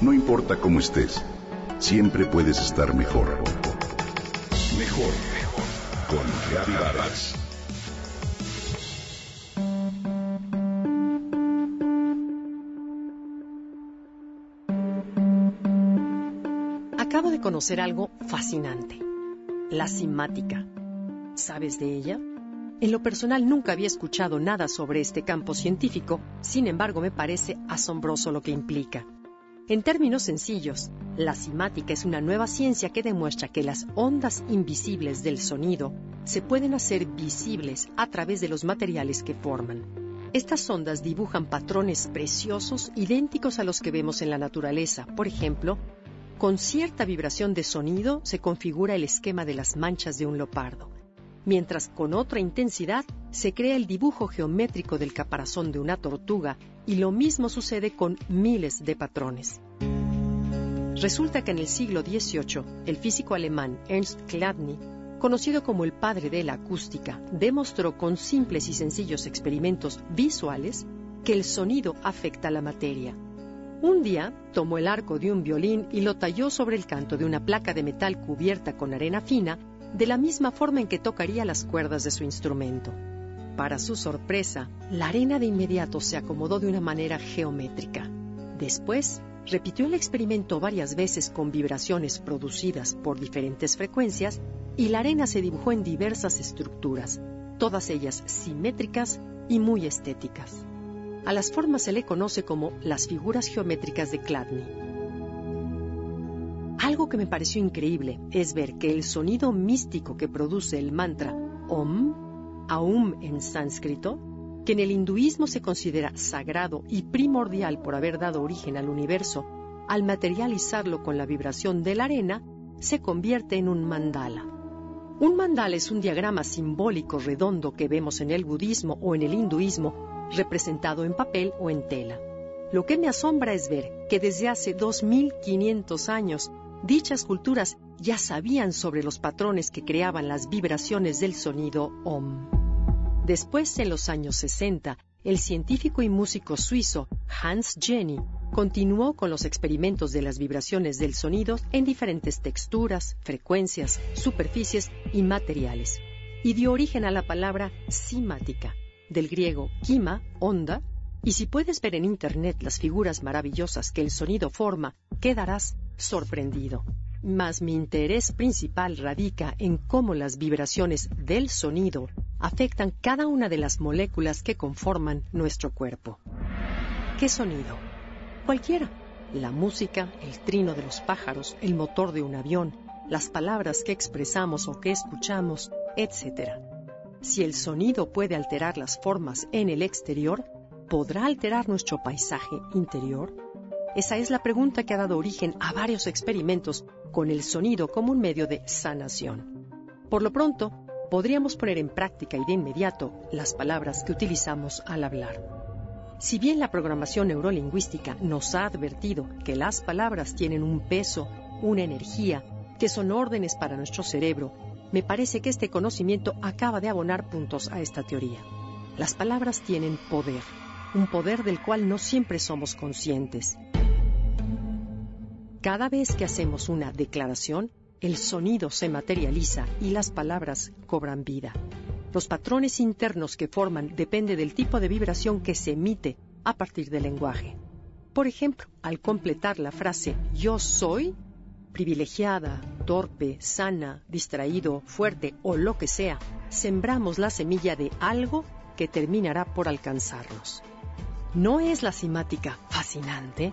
No importa cómo estés, siempre puedes estar mejor. Mejor, mejor. Con Vargas. Acabo de conocer algo fascinante. La simática. ¿Sabes de ella? En lo personal nunca había escuchado nada sobre este campo científico, sin embargo me parece asombroso lo que implica. En términos sencillos, la simática es una nueva ciencia que demuestra que las ondas invisibles del sonido se pueden hacer visibles a través de los materiales que forman. Estas ondas dibujan patrones preciosos idénticos a los que vemos en la naturaleza. Por ejemplo, con cierta vibración de sonido se configura el esquema de las manchas de un leopardo, mientras con otra intensidad se crea el dibujo geométrico del caparazón de una tortuga y lo mismo sucede con miles de patrones. Resulta que en el siglo XVIII, el físico alemán Ernst Chladni, conocido como el padre de la acústica, demostró con simples y sencillos experimentos visuales que el sonido afecta la materia. Un día tomó el arco de un violín y lo talló sobre el canto de una placa de metal cubierta con arena fina, de la misma forma en que tocaría las cuerdas de su instrumento. Para su sorpresa, la arena de inmediato se acomodó de una manera geométrica. Después, repitió el experimento varias veces con vibraciones producidas por diferentes frecuencias y la arena se dibujó en diversas estructuras, todas ellas simétricas y muy estéticas. A las formas se le conoce como las figuras geométricas de Chladni. Algo que me pareció increíble es ver que el sonido místico que produce el mantra Om Aum en sánscrito, que en el hinduismo se considera sagrado y primordial por haber dado origen al universo, al materializarlo con la vibración de la arena, se convierte en un mandala. Un mandala es un diagrama simbólico redondo que vemos en el budismo o en el hinduismo, representado en papel o en tela. Lo que me asombra es ver que desde hace 2500 años dichas culturas ya sabían sobre los patrones que creaban las vibraciones del sonido OM. Después, en los años 60, el científico y músico suizo Hans Jenny continuó con los experimentos de las vibraciones del sonido en diferentes texturas, frecuencias, superficies y materiales, y dio origen a la palabra simática, del griego kima, onda, y si puedes ver en Internet las figuras maravillosas que el sonido forma, quedarás sorprendido. Mas mi interés principal radica en cómo las vibraciones del sonido afectan cada una de las moléculas que conforman nuestro cuerpo. ¿Qué sonido? Cualquiera. La música, el trino de los pájaros, el motor de un avión, las palabras que expresamos o que escuchamos, etc. Si el sonido puede alterar las formas en el exterior, ¿podrá alterar nuestro paisaje interior? Esa es la pregunta que ha dado origen a varios experimentos con el sonido como un medio de sanación. Por lo pronto, podríamos poner en práctica y de inmediato las palabras que utilizamos al hablar. Si bien la programación neurolingüística nos ha advertido que las palabras tienen un peso, una energía, que son órdenes para nuestro cerebro, me parece que este conocimiento acaba de abonar puntos a esta teoría. Las palabras tienen poder, un poder del cual no siempre somos conscientes. Cada vez que hacemos una declaración, el sonido se materializa y las palabras cobran vida. Los patrones internos que forman depende del tipo de vibración que se emite a partir del lenguaje. Por ejemplo, al completar la frase yo soy, privilegiada, torpe, sana, distraído, fuerte o lo que sea, sembramos la semilla de algo que terminará por alcanzarnos. ¿No es la simática fascinante?